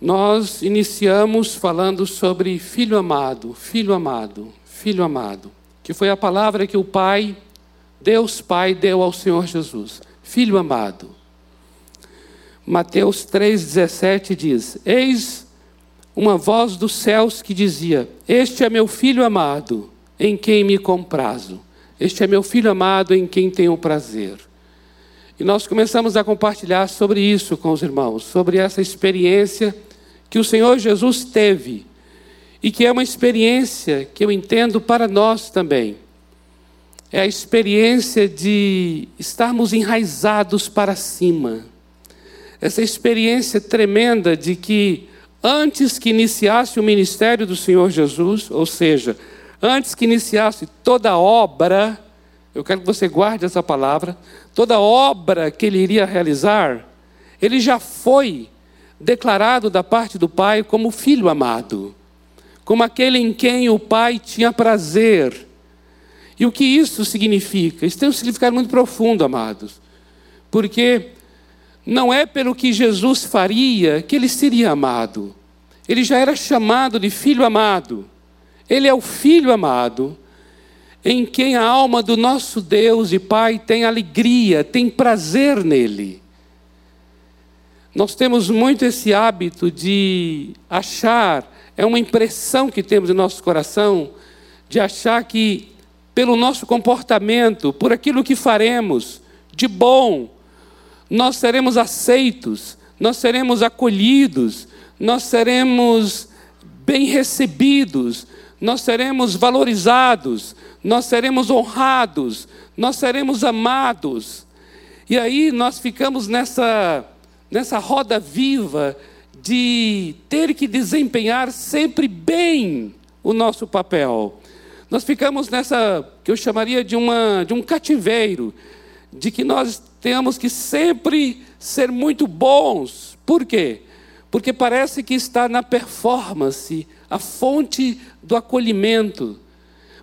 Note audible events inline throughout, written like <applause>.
nós iniciamos falando sobre filho amado, filho amado, filho amado, que foi a palavra que o Pai, Deus Pai, deu ao Senhor Jesus. Filho amado. Mateus 3,17 diz: Eis uma voz dos céus que dizia: Este é meu filho amado, em quem me comprazo. Este é meu filho amado, em quem tenho prazer. E nós começamos a compartilhar sobre isso com os irmãos, sobre essa experiência que o Senhor Jesus teve e que é uma experiência que eu entendo para nós também. É a experiência de estarmos enraizados para cima. Essa experiência tremenda de que antes que iniciasse o ministério do Senhor Jesus, ou seja, antes que iniciasse toda obra, eu quero que você guarde essa palavra, toda obra que ele iria realizar, ele já foi declarado da parte do Pai como filho amado, como aquele em quem o Pai tinha prazer. E o que isso significa? Isso tem um significado muito profundo, amados, porque não é pelo que Jesus faria que ele seria amado, ele já era chamado de filho amado, ele é o filho amado. Em quem a alma do nosso Deus e Pai tem alegria, tem prazer nele. Nós temos muito esse hábito de achar, é uma impressão que temos em nosso coração, de achar que pelo nosso comportamento, por aquilo que faremos de bom, nós seremos aceitos, nós seremos acolhidos, nós seremos bem recebidos, nós seremos valorizados, nós seremos honrados, nós seremos amados. E aí nós ficamos nessa nessa roda viva de ter que desempenhar sempre bem o nosso papel. Nós ficamos nessa, que eu chamaria de, uma, de um cativeiro, de que nós temos que sempre ser muito bons. Por quê? Porque parece que está na performance a fonte do acolhimento.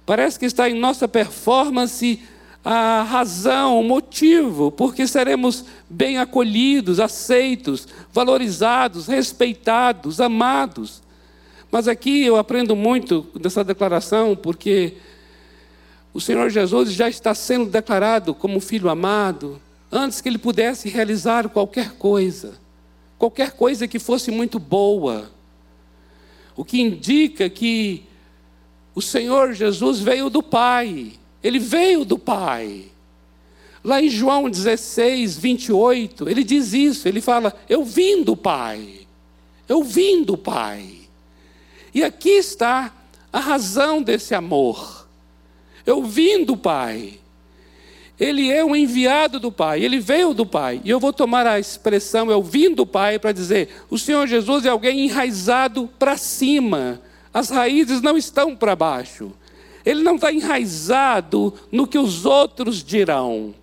Parece que está em nossa performance a razão, o motivo, porque seremos bem acolhidos, aceitos, valorizados, respeitados, amados. Mas aqui eu aprendo muito dessa declaração, porque o Senhor Jesus já está sendo declarado como filho amado, antes que ele pudesse realizar qualquer coisa, qualquer coisa que fosse muito boa. O que indica que o Senhor Jesus veio do Pai ele veio do Pai. Lá em João 16, 28, ele diz isso, ele fala: Eu vim do Pai, eu vim do Pai. E aqui está a razão desse amor. Eu vim do Pai. Ele é um enviado do Pai, ele veio do Pai. E eu vou tomar a expressão eu vim do Pai para dizer: o Senhor Jesus é alguém enraizado para cima, as raízes não estão para baixo. Ele não está enraizado no que os outros dirão.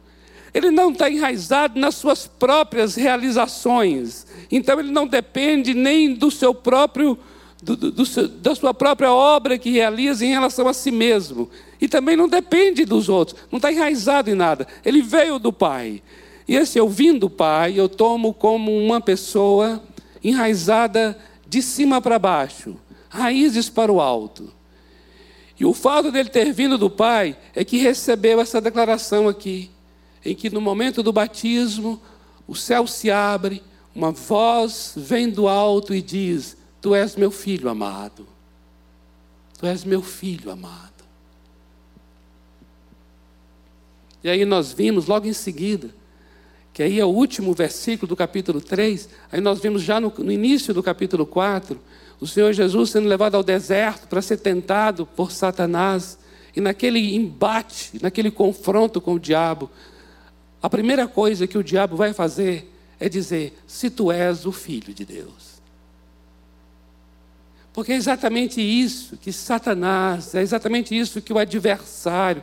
Ele não está enraizado nas suas próprias realizações. Então ele não depende nem do seu próprio, do, do, do da sua própria obra que realiza em relação a si mesmo. E também não depende dos outros. Não está enraizado em nada. Ele veio do Pai. E esse eu vim do Pai, eu tomo como uma pessoa enraizada de cima para baixo, raízes para o alto. E o fato dele ter vindo do Pai é que recebeu essa declaração aqui, em que no momento do batismo, o céu se abre, uma voz vem do alto e diz: Tu és meu filho amado. Tu és meu filho amado. E aí nós vimos logo em seguida, que aí é o último versículo do capítulo 3, aí nós vimos já no, no início do capítulo 4, o Senhor Jesus sendo levado ao deserto para ser tentado por Satanás, e naquele embate, naquele confronto com o diabo, a primeira coisa que o diabo vai fazer é dizer: se tu és o filho de Deus. Porque é exatamente isso que Satanás, é exatamente isso que o adversário,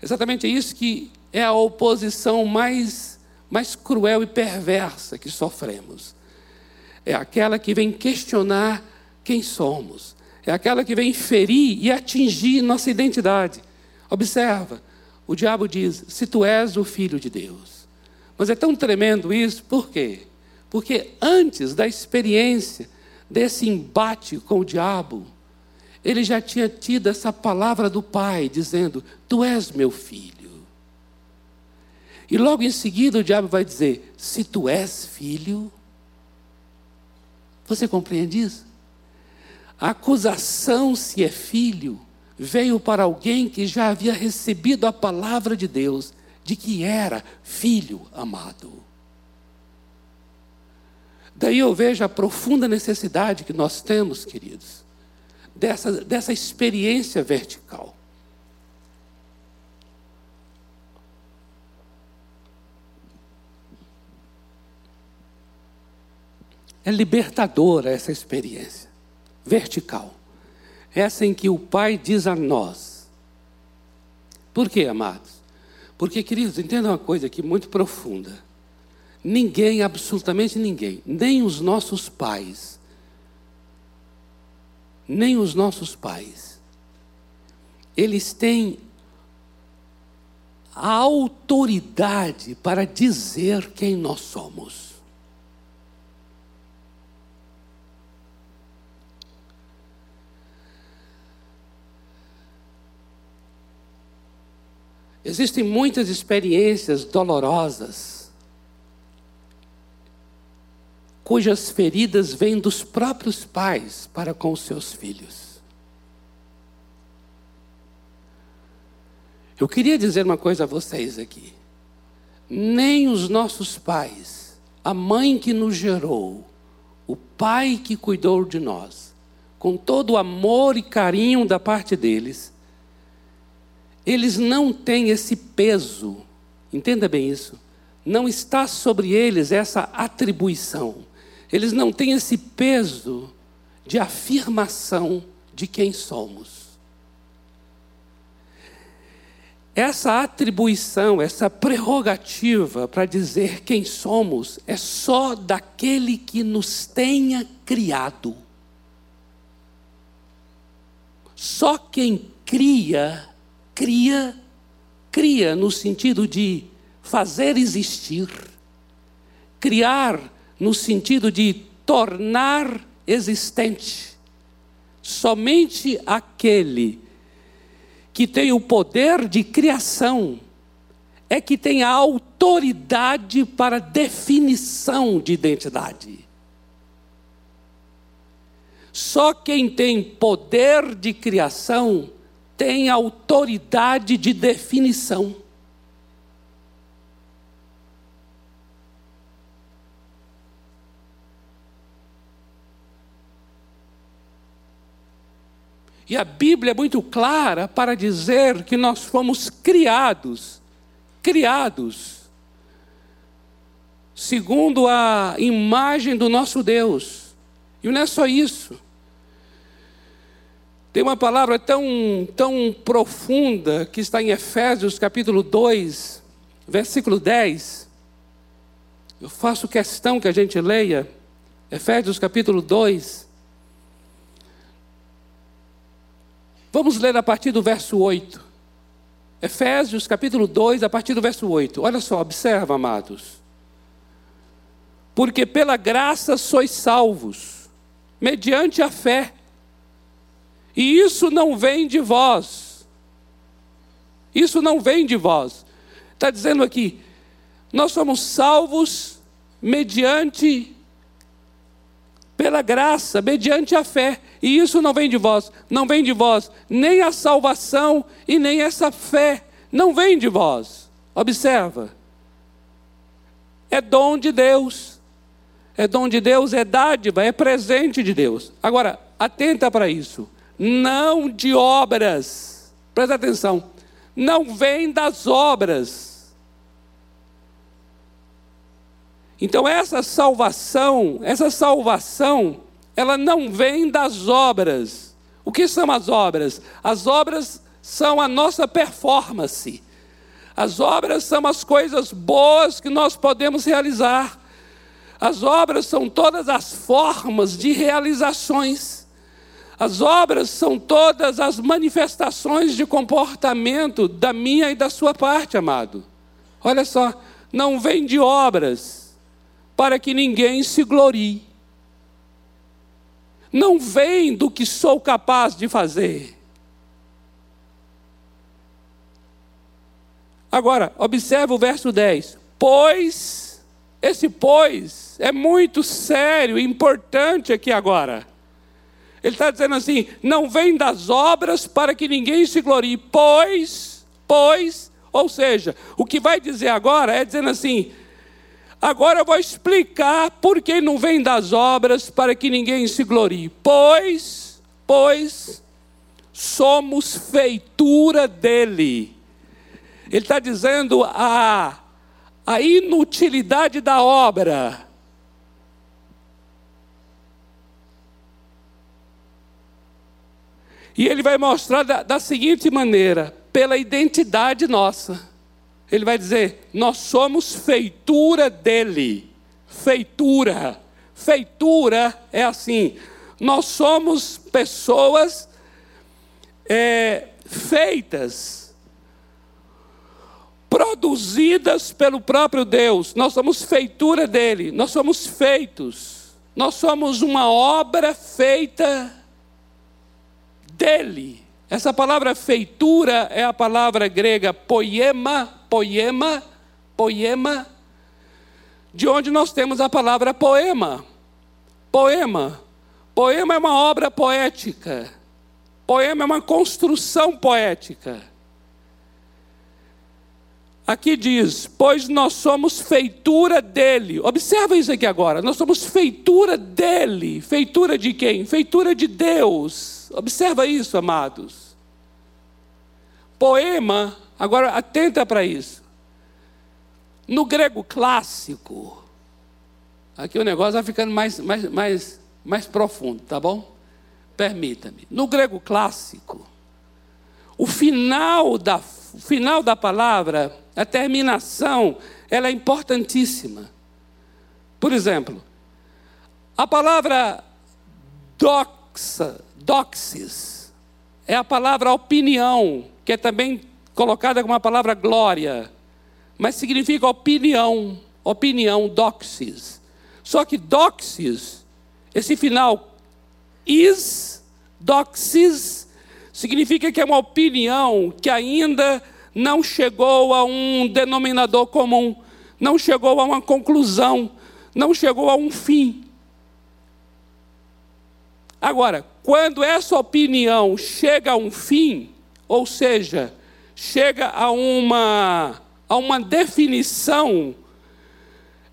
é exatamente isso que é a oposição mais, mais cruel e perversa que sofremos. É aquela que vem questionar quem somos. É aquela que vem ferir e atingir nossa identidade. Observa, o diabo diz: se tu és o filho de Deus. Mas é tão tremendo isso, por quê? Porque antes da experiência desse embate com o diabo, ele já tinha tido essa palavra do Pai, dizendo: Tu és meu filho. E logo em seguida o diabo vai dizer: Se tu és filho. Você compreende isso? A acusação, se é filho, veio para alguém que já havia recebido a palavra de Deus, de que era filho amado. Daí eu vejo a profunda necessidade que nós temos, queridos, dessa, dessa experiência vertical. É libertadora essa experiência vertical. Essa em que o Pai diz a nós. Por quê, amados? Porque, queridos, entenda uma coisa aqui muito profunda. Ninguém, absolutamente ninguém, nem os nossos pais, nem os nossos pais, eles têm a autoridade para dizer quem nós somos. Existem muitas experiências dolorosas, cujas feridas vêm dos próprios pais para com os seus filhos. Eu queria dizer uma coisa a vocês aqui. Nem os nossos pais, a mãe que nos gerou, o pai que cuidou de nós, com todo o amor e carinho da parte deles, eles não têm esse peso, entenda bem isso, não está sobre eles essa atribuição, eles não têm esse peso de afirmação de quem somos. Essa atribuição, essa prerrogativa para dizer quem somos é só daquele que nos tenha criado. Só quem cria cria, cria no sentido de fazer existir, criar no sentido de tornar existente. Somente aquele que tem o poder de criação é que tem a autoridade para definição de identidade. Só quem tem poder de criação tem autoridade de definição. E a Bíblia é muito clara para dizer que nós fomos criados, criados, segundo a imagem do nosso Deus. E não é só isso. Tem uma palavra tão, tão profunda que está em Efésios capítulo 2, versículo 10. Eu faço questão que a gente leia. Efésios capítulo 2. Vamos ler a partir do verso 8. Efésios capítulo 2, a partir do verso 8. Olha só, observa, amados. Porque pela graça sois salvos, mediante a fé. E isso não vem de vós. Isso não vem de vós. Está dizendo aqui, nós somos salvos mediante, pela graça, mediante a fé. E isso não vem de vós. Não vem de vós nem a salvação e nem essa fé. Não vem de vós. Observa. É dom de Deus. É dom de Deus, é dádiva, é presente de Deus. Agora, atenta para isso não de obras. Presta atenção. Não vem das obras. Então essa salvação, essa salvação, ela não vem das obras. O que são as obras? As obras são a nossa performance. As obras são as coisas boas que nós podemos realizar. As obras são todas as formas de realizações. As obras são todas as manifestações de comportamento da minha e da sua parte, amado. Olha só, não vem de obras para que ninguém se glorie. não vem do que sou capaz de fazer. Agora, observa o verso 10. Pois, esse pois é muito sério e importante aqui agora. Ele está dizendo assim: não vem das obras para que ninguém se glorie, pois, pois, ou seja, o que vai dizer agora é dizendo assim: agora eu vou explicar por que não vem das obras para que ninguém se glorie, pois, pois, somos feitura dele ele está dizendo a, a inutilidade da obra. E ele vai mostrar da, da seguinte maneira: pela identidade nossa. Ele vai dizer: nós somos feitura dele. Feitura. Feitura é assim: nós somos pessoas é, feitas produzidas pelo próprio Deus. Nós somos feitura dele, nós somos feitos. Nós somos uma obra feita dele. Essa palavra feitura é a palavra grega poema, poema, poema, de onde nós temos a palavra poema. Poema. Poema é uma obra poética. Poema é uma construção poética. Aqui diz: Pois nós somos feitura dele. Observa isso aqui agora. Nós somos feitura dele. Feitura de quem? Feitura de Deus. Observa isso, amados. Poema, agora atenta para isso. No grego clássico, aqui o negócio vai ficando mais, mais, mais, mais profundo, tá bom? Permita-me. No grego clássico, o final da, o final da palavra a terminação, ela é importantíssima. Por exemplo, a palavra doxa, doxis, é a palavra opinião, que é também colocada como a palavra glória, mas significa opinião, opinião, doxis. Só que doxis, esse final, is, doxis, significa que é uma opinião que ainda não chegou a um denominador comum, não chegou a uma conclusão, não chegou a um fim. Agora, quando essa opinião chega a um fim, ou seja, chega a uma, a uma definição,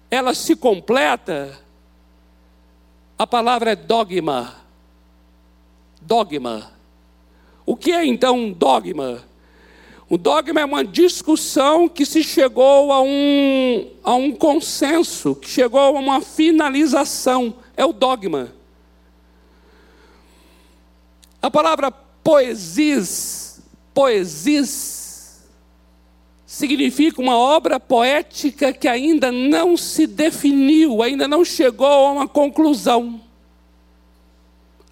ela se completa, a palavra é dogma. Dogma. O que é então um dogma? O dogma é uma discussão que se chegou a um, a um consenso, que chegou a uma finalização. É o dogma. A palavra poesis, poesis, significa uma obra poética que ainda não se definiu, ainda não chegou a uma conclusão.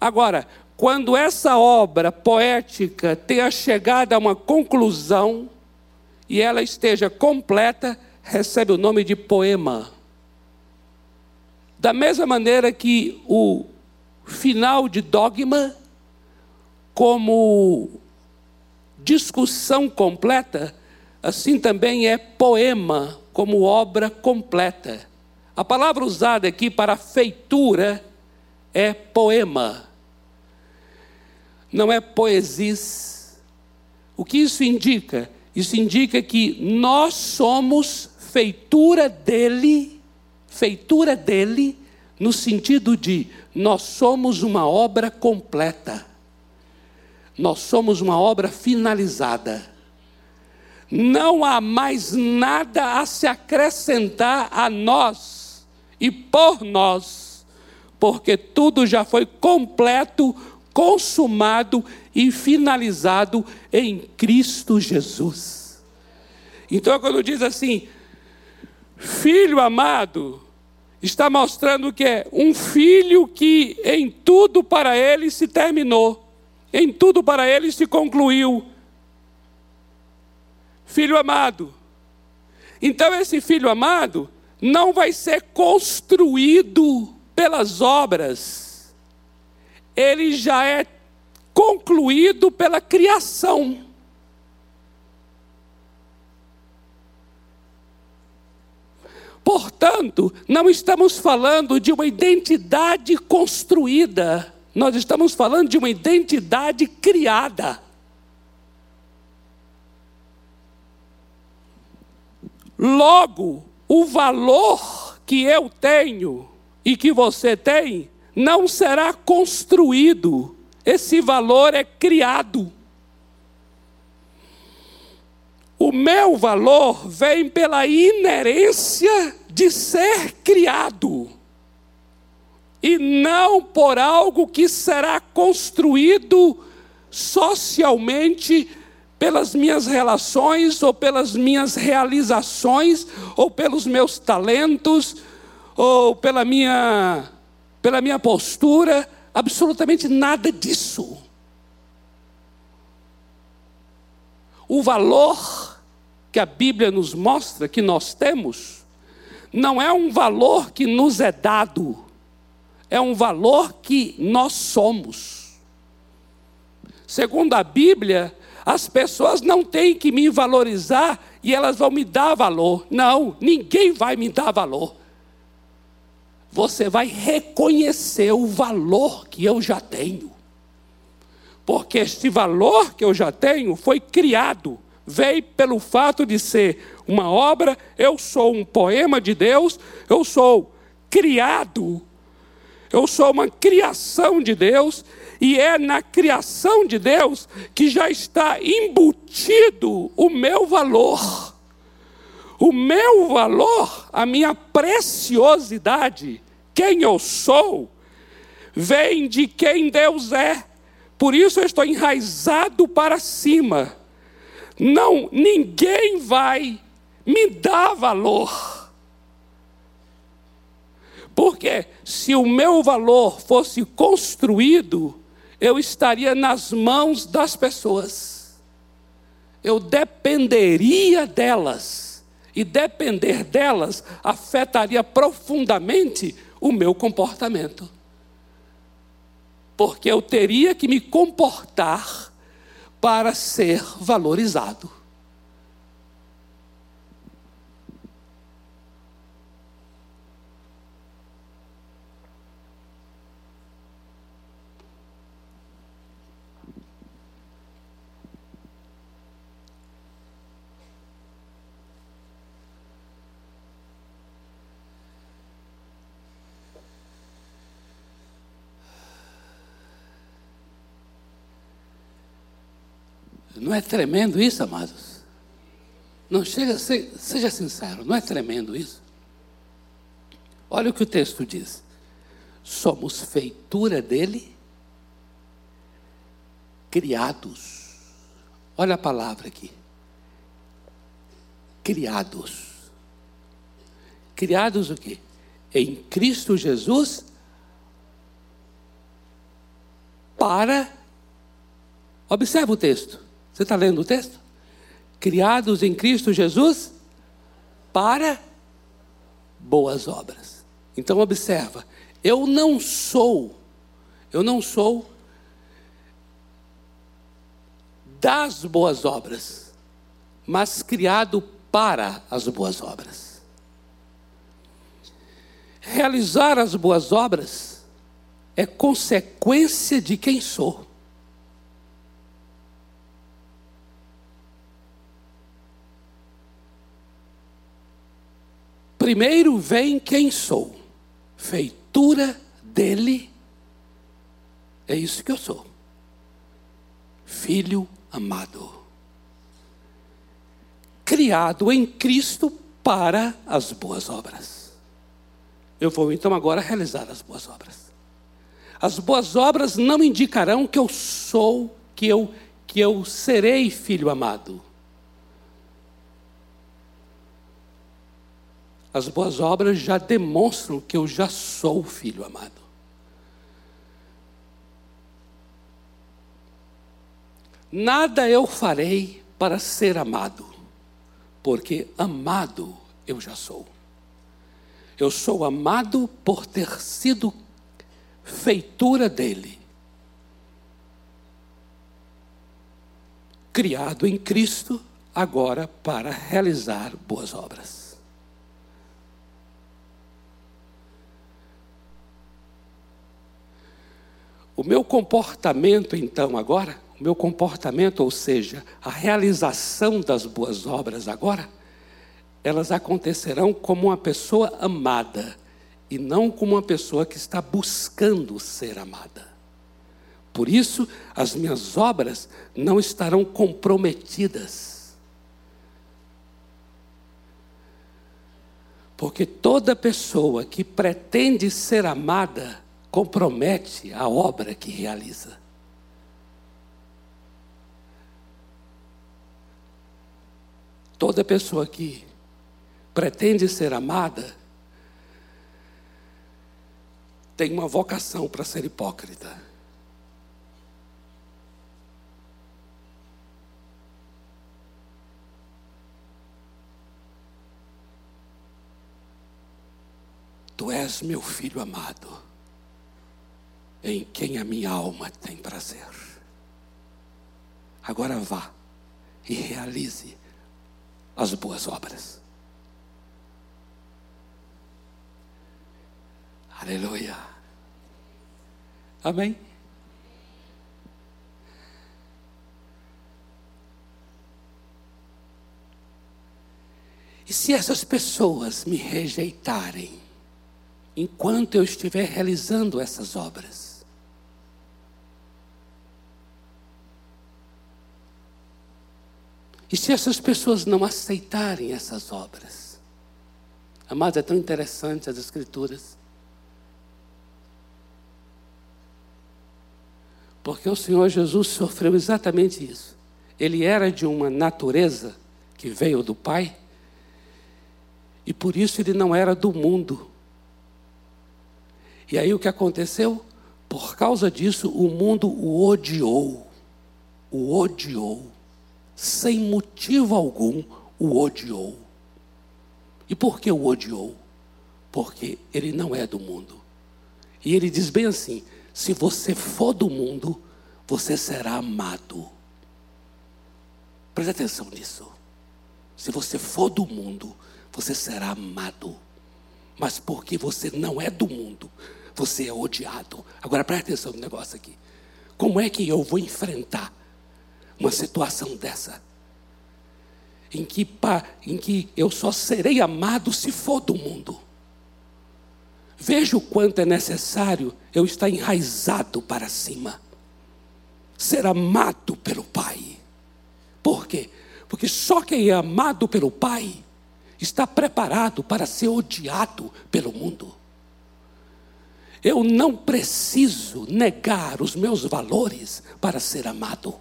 Agora, quando essa obra poética tenha chegado a uma conclusão e ela esteja completa, recebe o nome de poema. Da mesma maneira que o final de dogma, como discussão completa, assim também é poema, como obra completa. A palavra usada aqui para feitura é poema não é poesis. O que isso indica? Isso indica que nós somos feitura dele, feitura dele, no sentido de nós somos uma obra completa, nós somos uma obra finalizada. Não há mais nada a se acrescentar a nós e por nós, porque tudo já foi completo consumado e finalizado em Cristo Jesus. Então, quando diz assim, filho amado, está mostrando que é um filho que em tudo para ele se terminou, em tudo para ele se concluiu. Filho amado. Então, esse filho amado não vai ser construído pelas obras ele já é concluído pela criação. Portanto, não estamos falando de uma identidade construída, nós estamos falando de uma identidade criada. Logo, o valor que eu tenho e que você tem não será construído, esse valor é criado. O meu valor vem pela inerência de ser criado, e não por algo que será construído socialmente pelas minhas relações, ou pelas minhas realizações, ou pelos meus talentos, ou pela minha, pela minha postura, absolutamente nada disso. O valor que a Bíblia nos mostra que nós temos, não é um valor que nos é dado, é um valor que nós somos. Segundo a Bíblia, as pessoas não têm que me valorizar e elas vão me dar valor. Não, ninguém vai me dar valor. Você vai reconhecer o valor que eu já tenho. Porque este valor que eu já tenho foi criado, veio pelo fato de ser uma obra, eu sou um poema de Deus, eu sou criado, eu sou uma criação de Deus, e é na criação de Deus que já está embutido o meu valor. O meu valor, a minha preciosidade, quem eu sou, vem de quem Deus é. Por isso eu estou enraizado para cima. Não, ninguém vai me dar valor. Porque se o meu valor fosse construído, eu estaria nas mãos das pessoas. Eu dependeria delas. E depender delas afetaria profundamente o meu comportamento. Porque eu teria que me comportar para ser valorizado. Não é tremendo isso, amados? Não chega, seja sincero, não é tremendo isso? Olha o que o texto diz. Somos feitura dele, criados. Olha a palavra aqui. Criados. Criados o quê? Em Cristo Jesus para Observa o texto. Você está lendo o texto? Criados em Cristo Jesus para boas obras. Então observa, eu não sou, eu não sou das boas obras, mas criado para as boas obras. Realizar as boas obras é consequência de quem sou. Primeiro vem quem sou, feitura dele, é isso que eu sou, filho amado, criado em Cristo para as boas obras. Eu vou então agora realizar as boas obras. As boas obras não indicarão que eu sou, que eu, que eu serei filho amado. As boas obras já demonstram que eu já sou filho amado. Nada eu farei para ser amado, porque amado eu já sou. Eu sou amado por ter sido feitura dele. Criado em Cristo, agora para realizar boas obras. O meu comportamento, então, agora, o meu comportamento, ou seja, a realização das boas obras agora, elas acontecerão como uma pessoa amada e não como uma pessoa que está buscando ser amada. Por isso, as minhas obras não estarão comprometidas. Porque toda pessoa que pretende ser amada compromete a obra que realiza. Toda pessoa que pretende ser amada tem uma vocação para ser hipócrita. Tu és meu filho amado, em quem a minha alma tem prazer. Agora vá e realize as boas obras. Aleluia. Amém? E se essas pessoas me rejeitarem, enquanto eu estiver realizando essas obras. E se essas pessoas não aceitarem essas obras? Amados, é tão interessante as Escrituras. Porque o Senhor Jesus sofreu exatamente isso. Ele era de uma natureza que veio do Pai, e por isso ele não era do mundo. E aí o que aconteceu? Por causa disso, o mundo o odiou. O odiou. Sem motivo algum, o odiou. E por que o odiou? Porque ele não é do mundo. E ele diz bem assim: se você for do mundo, você será amado. Preste atenção nisso. Se você for do mundo, você será amado. Mas porque você não é do mundo, você é odiado. Agora preste atenção no negócio aqui. Como é que eu vou enfrentar uma situação dessa? Em que, em que eu só serei amado se for do mundo. Veja o quanto é necessário eu estar enraizado para cima. Ser amado pelo Pai. Por quê? Porque só quem é amado pelo Pai está preparado para ser odiado pelo mundo. Eu não preciso negar os meus valores para ser amado.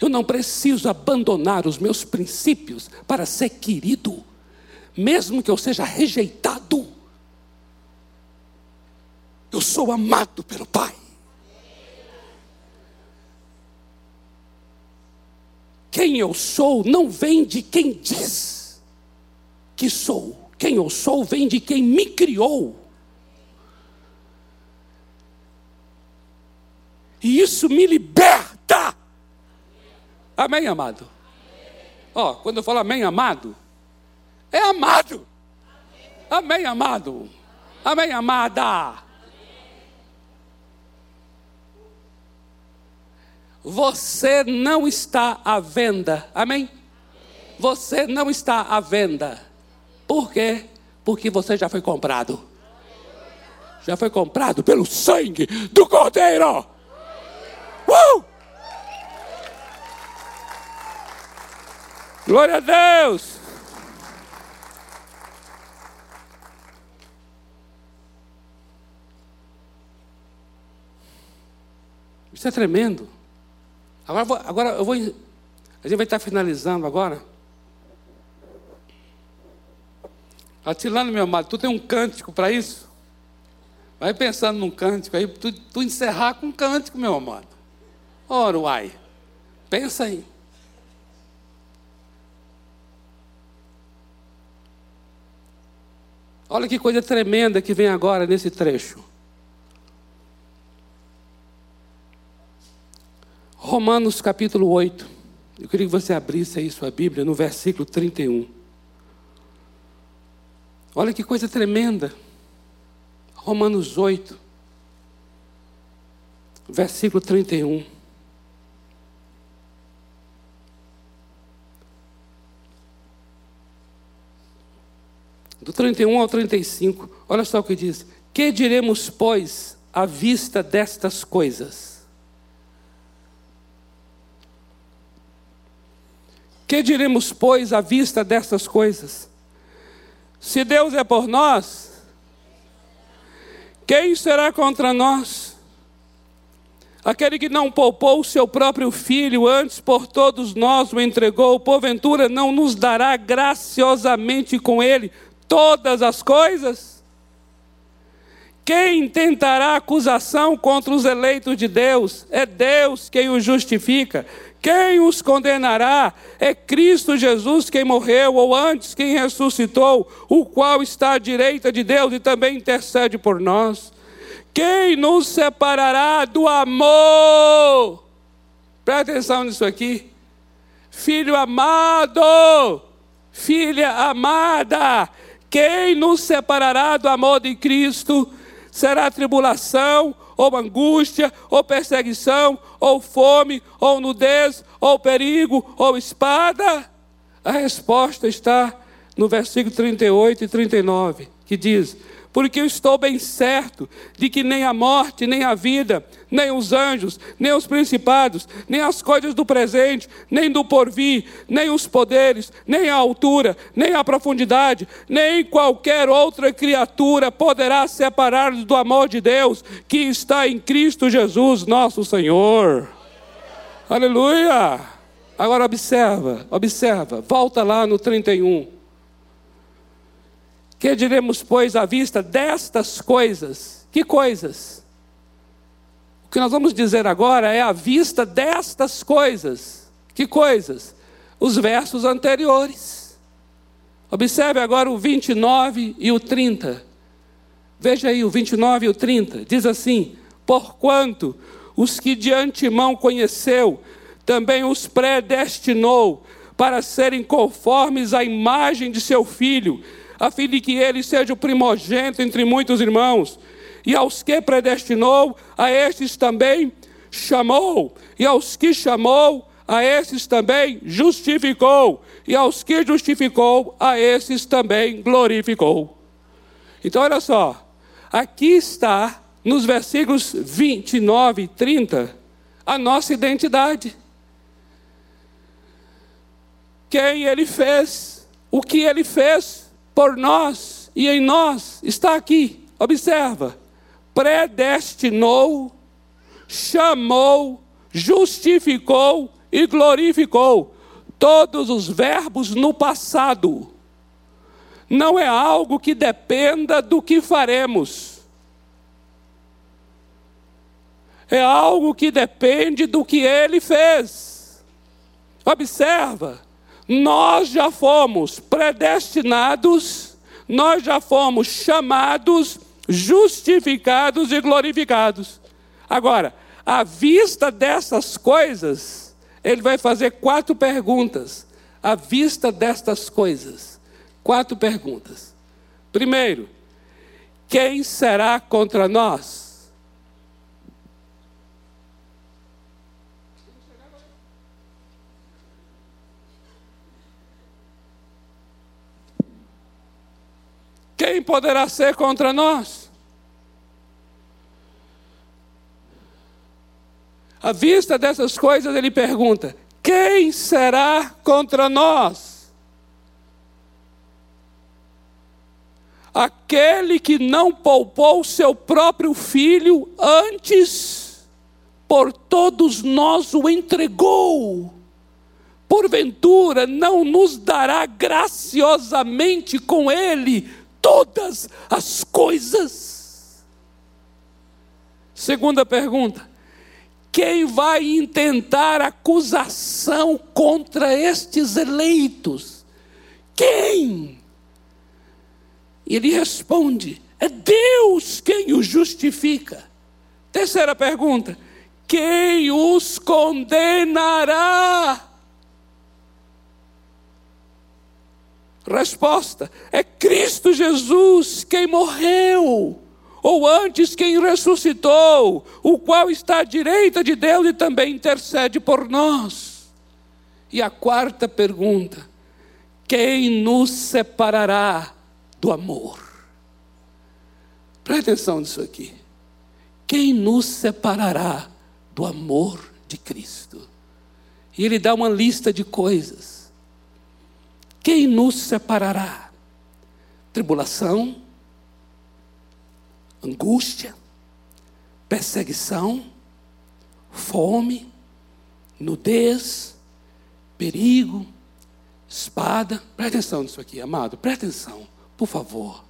Eu não preciso abandonar os meus princípios para ser querido, mesmo que eu seja rejeitado. Eu sou amado pelo Pai. Quem eu sou não vem de quem diz que sou. Quem eu sou vem de quem me criou. E isso me liberta. Amém, amado? Ó, oh, quando eu falo amém, amado, é amado. Amém, amado. Amém, amada. Você não está à venda. Amém? Você não está à venda. Por quê? Porque você já foi comprado. Já foi comprado pelo sangue do Cordeiro. Uh! Glória a Deus! Isso é tremendo. Agora, agora eu vou. A gente vai estar finalizando agora. Atilano, meu amado, tu tem um cântico para isso? Vai pensando num cântico aí, tu, tu encerrar com um cântico, meu amado. Ora, uai. Pensa aí. Olha que coisa tremenda que vem agora nesse trecho. Romanos capítulo 8. Eu queria que você abrisse aí sua Bíblia no versículo 31. Olha que coisa tremenda. Romanos 8, versículo 31. Do 31 ao 35, olha só o que diz: Que diremos, pois, à vista destas coisas? Que diremos, pois, à vista destas coisas? Se Deus é por nós, quem será contra nós? Aquele que não poupou o seu próprio filho, antes por todos nós o entregou, porventura não nos dará graciosamente com ele todas as coisas? Quem tentará acusação contra os eleitos de Deus? É Deus quem os justifica. Quem os condenará? É Cristo Jesus quem morreu, ou antes quem ressuscitou, o qual está à direita de Deus e também intercede por nós. Quem nos separará do amor? Presta atenção nisso aqui. Filho amado, filha amada, quem nos separará do amor de Cristo? Será tribulação, ou angústia, ou perseguição, ou fome, ou nudez, ou perigo, ou espada? A resposta está no versículo 38 e 39, que diz: porque eu estou bem certo de que nem a morte, nem a vida, nem os anjos, nem os principados, nem as coisas do presente, nem do porvir, nem os poderes, nem a altura, nem a profundidade, nem qualquer outra criatura poderá separar-nos do amor de Deus que está em Cristo Jesus, nosso Senhor. Aleluia! Agora observa, observa, volta lá no 31. Que diremos, pois, à vista destas coisas? Que coisas? O que nós vamos dizer agora é à vista destas coisas. Que coisas? Os versos anteriores. Observe agora o 29 e o 30. Veja aí o 29 e o 30. Diz assim: Porquanto os que de antemão conheceu, também os predestinou para serem conformes à imagem de seu filho a fim de que ele seja o primogênito entre muitos irmãos. E aos que predestinou, a estes também chamou. E aos que chamou, a esses também justificou. E aos que justificou, a esses também glorificou. Então, olha só. Aqui está, nos versículos 29 e 30, a nossa identidade. Quem ele fez, o que ele fez, por nós e em nós está aqui. Observa: predestinou, chamou, justificou e glorificou. Todos os verbos no passado. Não é algo que dependa do que faremos. É algo que depende do que ele fez. Observa nós já fomos predestinados, nós já fomos chamados, justificados e glorificados. Agora, à vista dessas coisas, ele vai fazer quatro perguntas. À vista destas coisas, quatro perguntas. Primeiro, quem será contra nós? Quem poderá ser contra nós? À vista dessas coisas, ele pergunta: Quem será contra nós? Aquele que não poupou seu próprio filho, antes por todos nós o entregou. Porventura não nos dará graciosamente com ele todas as coisas. Segunda pergunta: quem vai intentar acusação contra estes eleitos? Quem? Ele responde: é Deus quem os justifica. Terceira pergunta: quem os condenará? Resposta: é Cristo Jesus quem morreu, ou antes quem ressuscitou, o qual está à direita de Deus e também intercede por nós. E a quarta pergunta: quem nos separará do amor? Preste atenção nisso aqui. Quem nos separará do amor de Cristo? E ele dá uma lista de coisas. Quem nos separará? Tribulação, angústia, perseguição, fome, nudez, perigo, espada. Presta atenção nisso aqui, amado, presta atenção, por favor.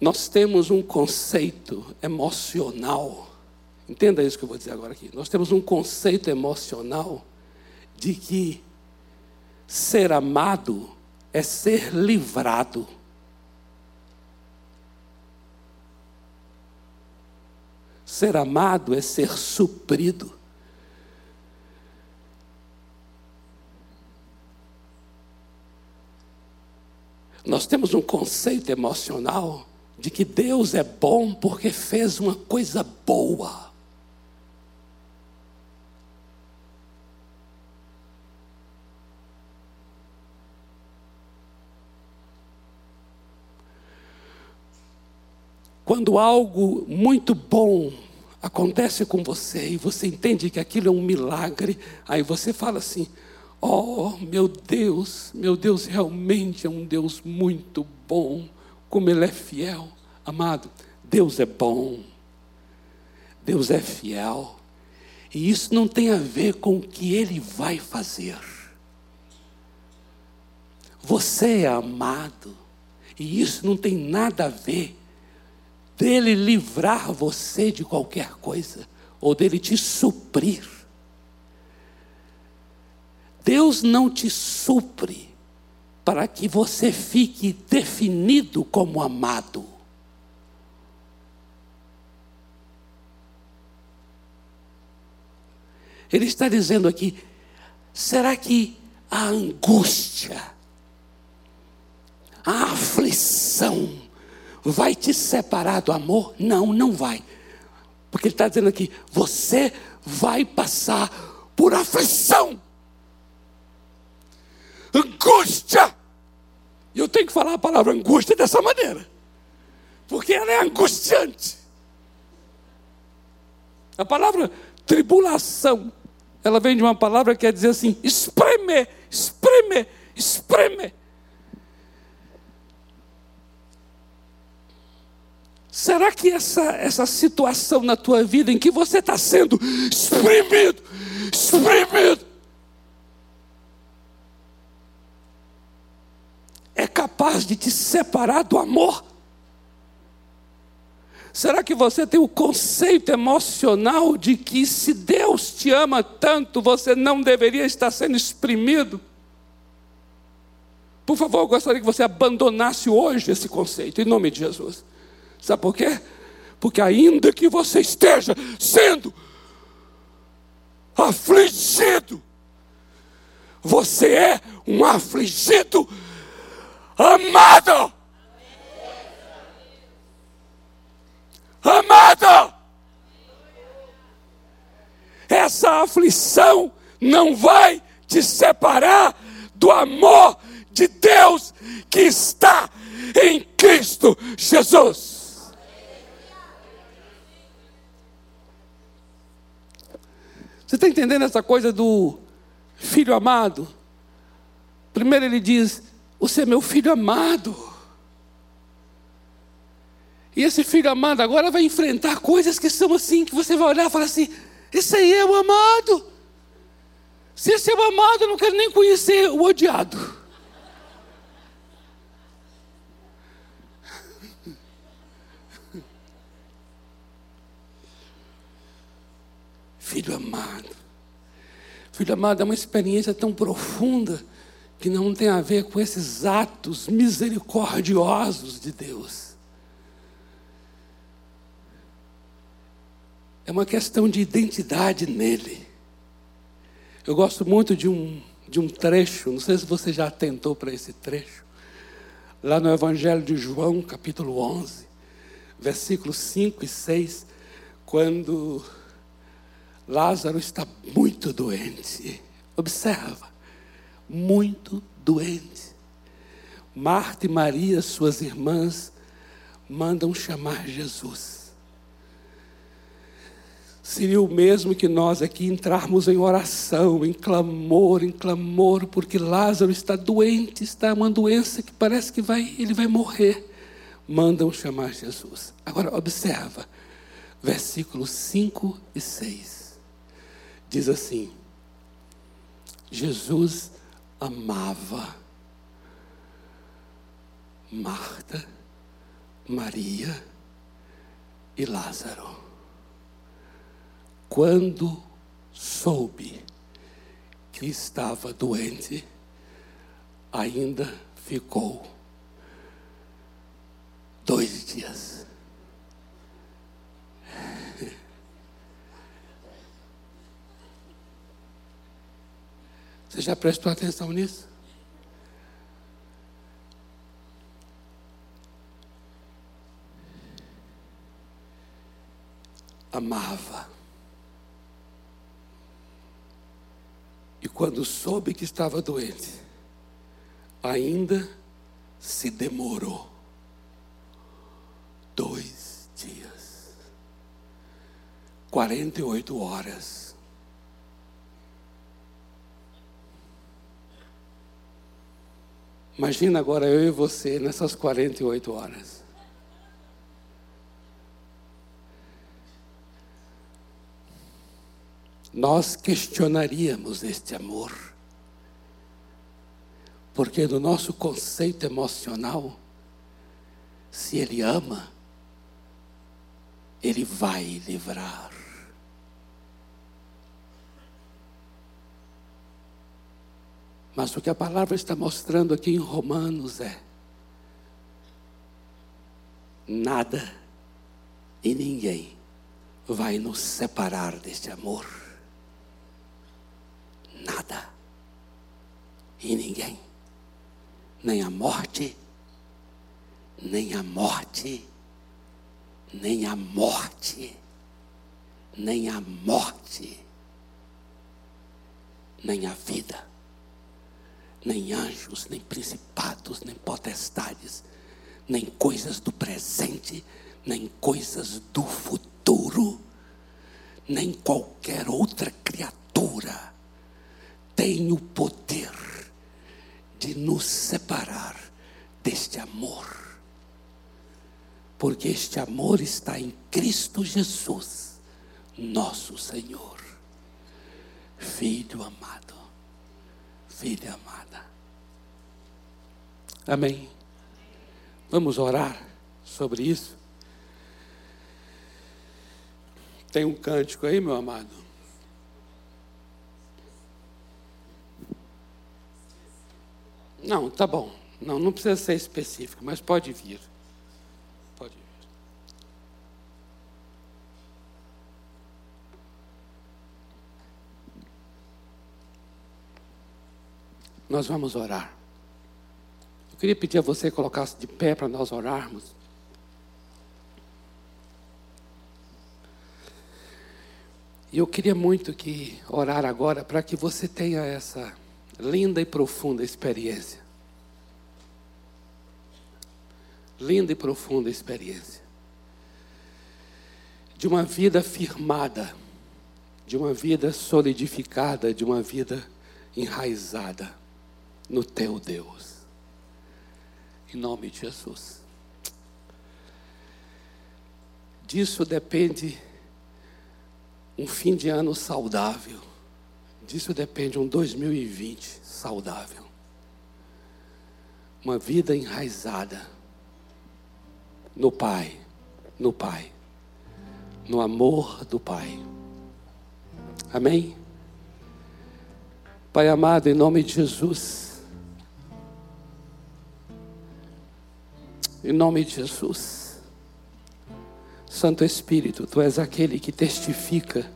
Nós temos um conceito emocional, entenda isso que eu vou dizer agora aqui. Nós temos um conceito emocional de que ser amado é ser livrado. Ser amado é ser suprido. Nós temos um conceito emocional de que Deus é bom porque fez uma coisa boa. Quando algo muito bom acontece com você e você entende que aquilo é um milagre, aí você fala assim: Oh, meu Deus, meu Deus realmente é um Deus muito bom, como Ele é fiel. Amado, Deus é bom, Deus é fiel, e isso não tem a ver com o que Ele vai fazer. Você é amado, e isso não tem nada a ver dele livrar você de qualquer coisa, ou dele te suprir. Deus não te supre para que você fique definido como amado. Ele está dizendo aqui: será que a angústia, a aflição, vai te separar do amor? Não, não vai. Porque ele está dizendo aqui: você vai passar por aflição angústia. E eu tenho que falar a palavra angústia dessa maneira, porque ela é angustiante. A palavra tribulação, ela vem de uma palavra que quer dizer assim: espremer, espremer, espremer. Será que essa, essa situação na tua vida em que você está sendo espremido, espremido, é capaz de te separar do amor? Será que você tem o conceito emocional de que se Deus te ama tanto, você não deveria estar sendo exprimido? Por favor, eu gostaria que você abandonasse hoje esse conceito, em nome de Jesus. Sabe por quê? Porque ainda que você esteja sendo afligido, você é um afligido amado. Amado. Essa aflição não vai te separar do amor de Deus que está em Cristo Jesus. Você está entendendo essa coisa do filho amado? Primeiro ele diz: você é meu filho amado. E esse filho amado agora vai enfrentar coisas que são assim, que você vai olhar e falar assim: esse aí é o amado. Se esse é o amado, eu não quero nem conhecer o odiado. Filho amado. Filho amado é uma experiência tão profunda que não tem a ver com esses atos misericordiosos de Deus. É uma questão de identidade nele. Eu gosto muito de um de um trecho, não sei se você já atentou para esse trecho, lá no Evangelho de João, capítulo 11, versículos 5 e 6, quando Lázaro está muito doente. Observa, muito doente. Marta e Maria, suas irmãs, mandam chamar Jesus. Seria o mesmo que nós aqui entrarmos em oração, em clamor, em clamor, porque Lázaro está doente, está uma doença que parece que vai, ele vai morrer. Mandam chamar Jesus. Agora observa, versículos 5 e 6. Diz assim: Jesus amava Marta, Maria e Lázaro. Quando soube que estava doente, ainda ficou dois dias. Você já prestou atenção nisso? Amava. E quando soube que estava doente, ainda se demorou dois dias, 48 horas Imagina agora eu e você nessas 48 horas. Nós questionaríamos este amor. Porque no nosso conceito emocional, se Ele ama, Ele vai livrar. Mas o que a palavra está mostrando aqui em Romanos é: nada e ninguém vai nos separar deste amor. Nada e ninguém, nem a morte, nem a morte, nem a morte, nem a morte, nem a vida nem anjos, nem principados, nem potestades, nem coisas do presente, nem coisas do futuro, nem qualquer outra criatura tem o poder de nos separar deste amor. Porque este amor está em Cristo Jesus, nosso Senhor, Filho amado filha amada. Amém. Vamos orar sobre isso? Tem um cântico aí, meu amado? Não, tá bom. Não, não precisa ser específico, mas pode vir. Nós vamos orar. Eu queria pedir a você que colocasse de pé para nós orarmos. E eu queria muito que orar agora para que você tenha essa linda e profunda experiência. Linda e profunda experiência. De uma vida firmada, de uma vida solidificada, de uma vida enraizada no teu Deus. Em nome de Jesus. Disso depende um fim de ano saudável. Disso depende um 2020 saudável. Uma vida enraizada no Pai, no Pai, no amor do Pai. Amém? Pai amado, em nome de Jesus. Em nome de Jesus. Santo Espírito, Tu és aquele que testifica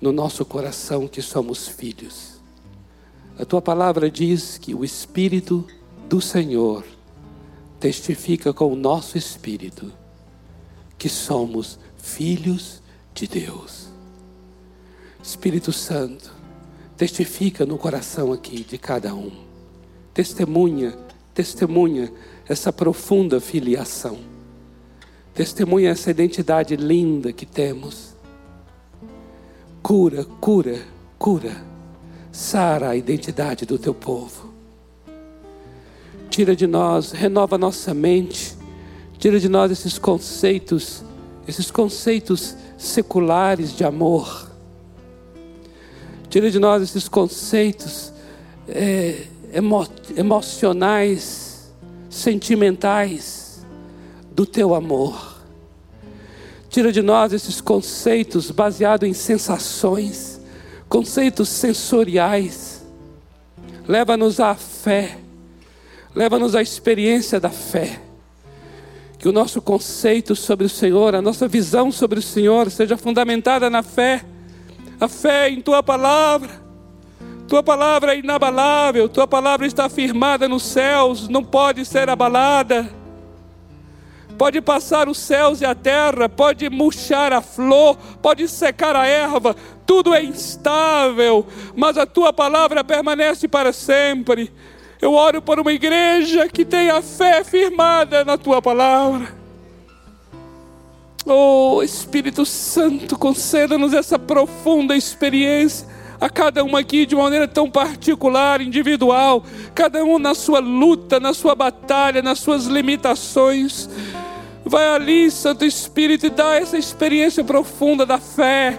no nosso coração que somos filhos. A tua palavra diz que o Espírito do Senhor testifica com o nosso espírito que somos filhos de Deus. Espírito Santo, testifica no coração aqui de cada um. Testemunha, testemunha essa profunda filiação. Testemunha essa identidade linda que temos. Cura, cura, cura. Sara a identidade do teu povo. Tira de nós, renova nossa mente. Tira de nós esses conceitos, esses conceitos seculares de amor Tira de nós esses conceitos é, emo, emocionais, sentimentais do teu amor. Tira de nós esses conceitos baseados em sensações, conceitos sensoriais. Leva-nos à fé, leva-nos à experiência da fé. Que o nosso conceito sobre o Senhor, a nossa visão sobre o Senhor seja fundamentada na fé a fé em tua palavra. Tua palavra é inabalável, tua palavra está firmada nos céus, não pode ser abalada. Pode passar os céus e a terra, pode murchar a flor, pode secar a erva, tudo é instável, mas a tua palavra permanece para sempre. Eu oro por uma igreja que tenha fé firmada na tua palavra Oh Espírito Santo, conceda-nos essa profunda experiência a cada um aqui de uma maneira tão particular, individual, cada um na sua luta, na sua batalha, nas suas limitações. Vai ali, Santo Espírito, e dá essa experiência profunda da fé,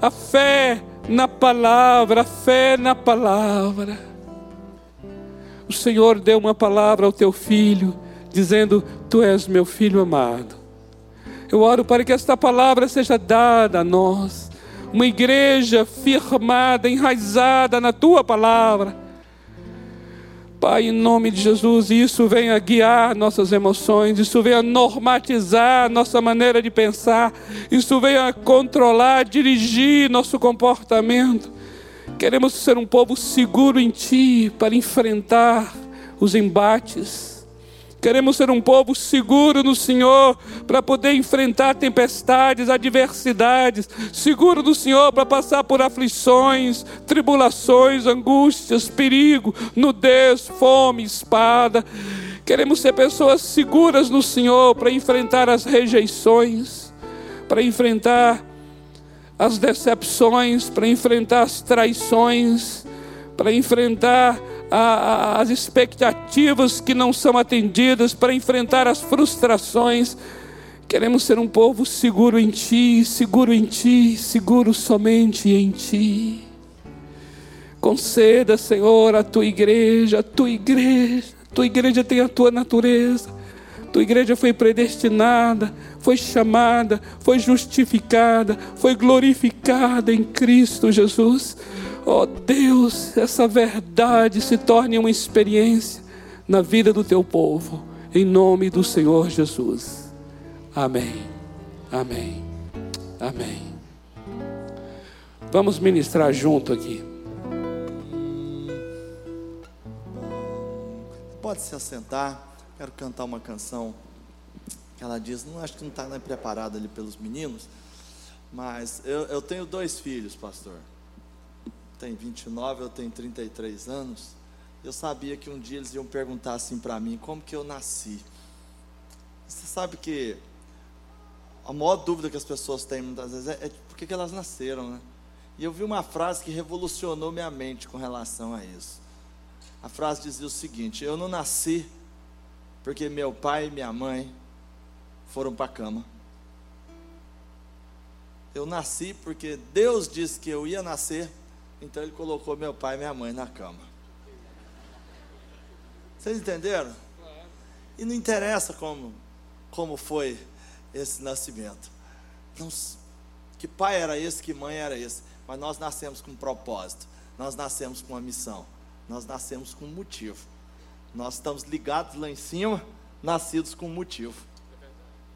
a fé na palavra, a fé na palavra. O Senhor deu uma palavra ao teu filho, dizendo: Tu és meu filho amado eu oro para que esta palavra seja dada a nós, uma igreja firmada, enraizada na tua palavra. Pai, em nome de Jesus, isso venha guiar nossas emoções, isso venha normatizar nossa maneira de pensar, isso venha controlar, dirigir nosso comportamento. Queremos ser um povo seguro em Ti para enfrentar os embates Queremos ser um povo seguro no Senhor para poder enfrentar tempestades, adversidades, seguro no Senhor para passar por aflições, tribulações, angústias, perigo, nudez, fome, espada. Queremos ser pessoas seguras no Senhor para enfrentar as rejeições, para enfrentar as decepções, para enfrentar as traições, para enfrentar as expectativas que não são atendidas, para enfrentar as frustrações. Queremos ser um povo seguro em Ti, seguro em Ti, seguro somente em Ti. Conceda, Senhor, a Tua igreja, a Tua igreja, a Tua igreja tem a Tua natureza. Tua igreja foi predestinada, foi chamada, foi justificada, foi glorificada em Cristo Jesus. Oh Deus, essa verdade se torne uma experiência na vida do teu povo, em nome do Senhor Jesus. Amém. Amém. Amém. Vamos ministrar junto aqui. Pode se assentar. Quero cantar uma canção que ela diz, não acho que não está preparada ali pelos meninos, mas eu, eu tenho dois filhos, pastor tem 29, eu tenho 33 anos. Eu sabia que um dia eles iam perguntar assim para mim: como que eu nasci? Você sabe que a maior dúvida que as pessoas têm muitas vezes é, é por que, elas nasceram, né? E eu vi uma frase que revolucionou minha mente com relação a isso. A frase dizia o seguinte: Eu não nasci porque meu pai e minha mãe foram para a cama. Eu nasci porque Deus disse que eu ia nascer então ele colocou meu pai e minha mãe na cama. Vocês entenderam? E não interessa como, como foi esse nascimento. Não, que pai era esse, que mãe era esse. Mas nós nascemos com um propósito. Nós nascemos com uma missão. Nós nascemos com um motivo. Nós estamos ligados lá em cima, nascidos com um motivo.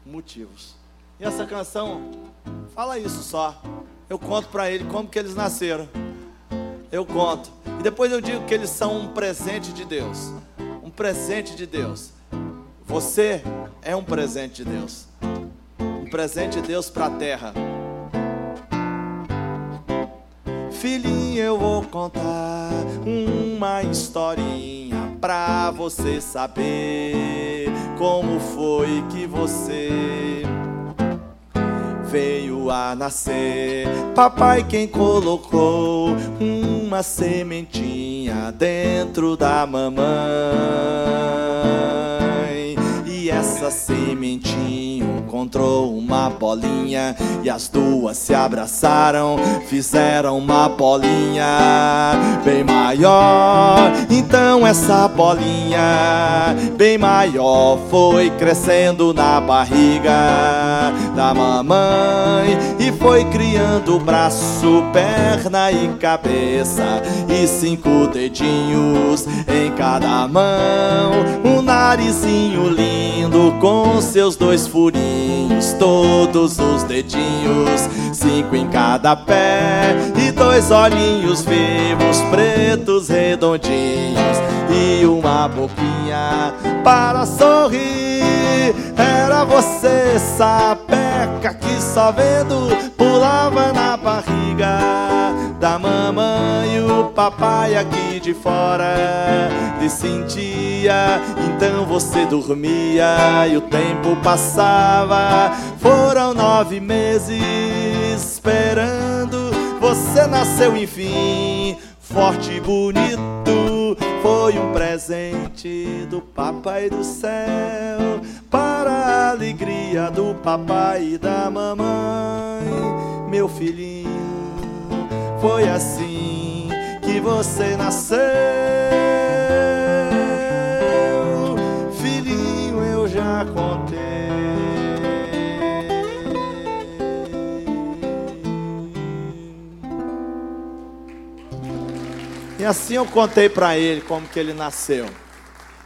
Motivos. E essa canção fala isso só. Eu conto para ele como que eles nasceram eu conto. E depois eu digo que eles são um presente de Deus. Um presente de Deus. Você é um presente de Deus. Um presente de Deus para a terra. Filhinho, eu vou contar uma historinha pra você saber como foi que você veio a nascer. Papai quem colocou uma sementinha dentro da mamãe. Essa sementinha encontrou uma bolinha e as duas se abraçaram, fizeram uma bolinha bem maior. Então essa bolinha bem maior foi crescendo na barriga da mamãe e foi criando braço, perna e cabeça e cinco dedinhos em cada mão, um narizinho lindo com seus dois furinhos todos os dedinhos, cinco em cada pé e dois olhinhos vivos, pretos redondinhos e uma boquinha para sorrir. Era você, sapeca, que só vendo pulava na barriga da mamãe e o papai aqui de fora lhe sentia. Então você dormia e o tempo passava. Foram nove meses esperando. Você nasceu enfim, forte e bonito. Foi um presente do papai do céu para a alegria do papai e da mamãe, meu filhinho foi assim você nasceu. Filhinho, eu já contei. E assim eu contei para ele como que ele nasceu.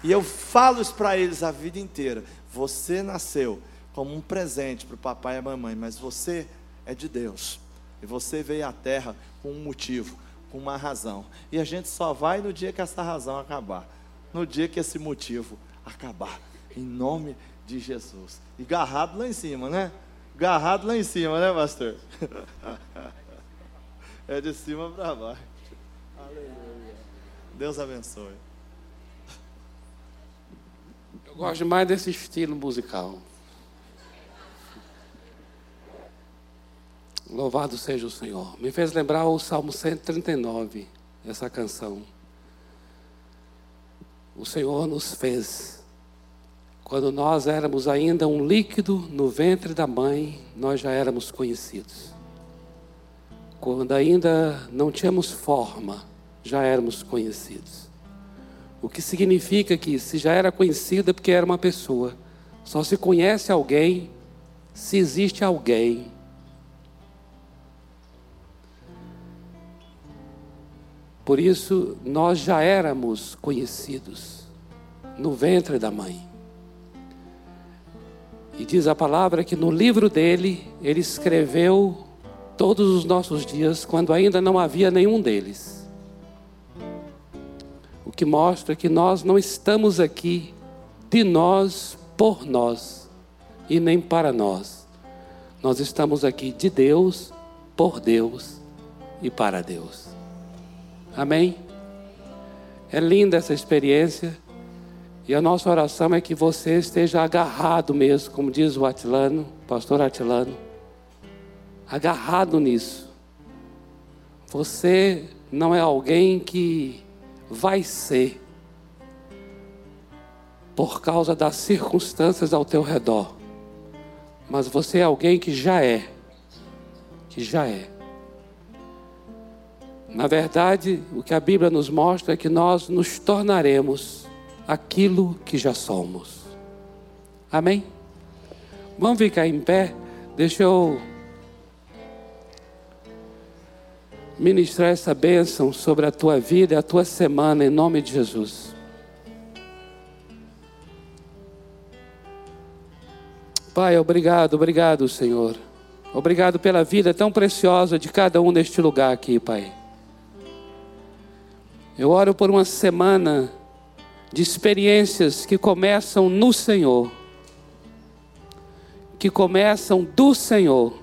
E eu falo isso para eles a vida inteira. Você nasceu como um presente para o papai e a mamãe, mas você é de Deus. E você veio à terra com um motivo, com uma razão. E a gente só vai no dia que essa razão acabar. No dia que esse motivo acabar. Em nome de Jesus. E garrado lá em cima, né? Garrado lá em cima, né, pastor? <laughs> é de cima para baixo. Aleluia. Deus abençoe. Eu gosto mais desse estilo musical. Louvado seja o Senhor. Me fez lembrar o Salmo 139, essa canção. O Senhor nos fez. Quando nós éramos ainda um líquido no ventre da mãe, nós já éramos conhecidos. Quando ainda não tínhamos forma, já éramos conhecidos. O que significa que se já era conhecida porque era uma pessoa. Só se conhece alguém se existe alguém Por isso, nós já éramos conhecidos no ventre da mãe. E diz a palavra que no livro dele, ele escreveu todos os nossos dias, quando ainda não havia nenhum deles. O que mostra que nós não estamos aqui de nós, por nós, e nem para nós. Nós estamos aqui de Deus, por Deus e para Deus. Amém? É linda essa experiência. E a nossa oração é que você esteja agarrado mesmo, como diz o Atilano, pastor Atilano. Agarrado nisso. Você não é alguém que vai ser por causa das circunstâncias ao teu redor. Mas você é alguém que já é. Que já é. Na verdade, o que a Bíblia nos mostra é que nós nos tornaremos aquilo que já somos. Amém? Vamos ficar em pé? Deixa eu ministrar essa bênção sobre a tua vida e a tua semana, em nome de Jesus. Pai, obrigado, obrigado, Senhor. Obrigado pela vida tão preciosa de cada um neste lugar aqui, Pai. Eu oro por uma semana de experiências que começam no Senhor, que começam do Senhor,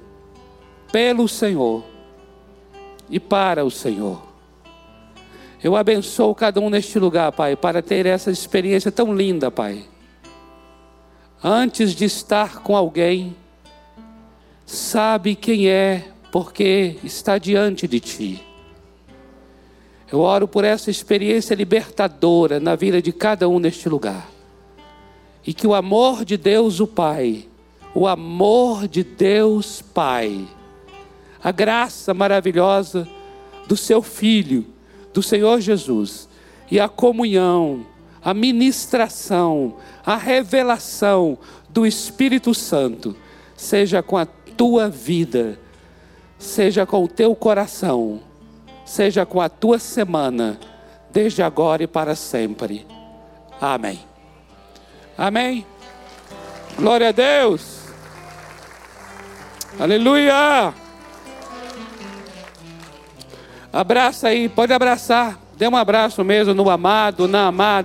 pelo Senhor e para o Senhor. Eu abençoo cada um neste lugar, Pai, para ter essa experiência tão linda, Pai. Antes de estar com alguém, sabe quem é, porque está diante de Ti. Eu oro por essa experiência libertadora na vida de cada um neste lugar. E que o amor de Deus, o Pai, o amor de Deus, Pai, a graça maravilhosa do Seu Filho, do Senhor Jesus, e a comunhão, a ministração, a revelação do Espírito Santo, seja com a tua vida, seja com o teu coração, seja com a tua semana, desde agora e para sempre. Amém. Amém. Glória a Deus. Aleluia. Abraça aí, pode abraçar. Dê um abraço mesmo no amado, na amada.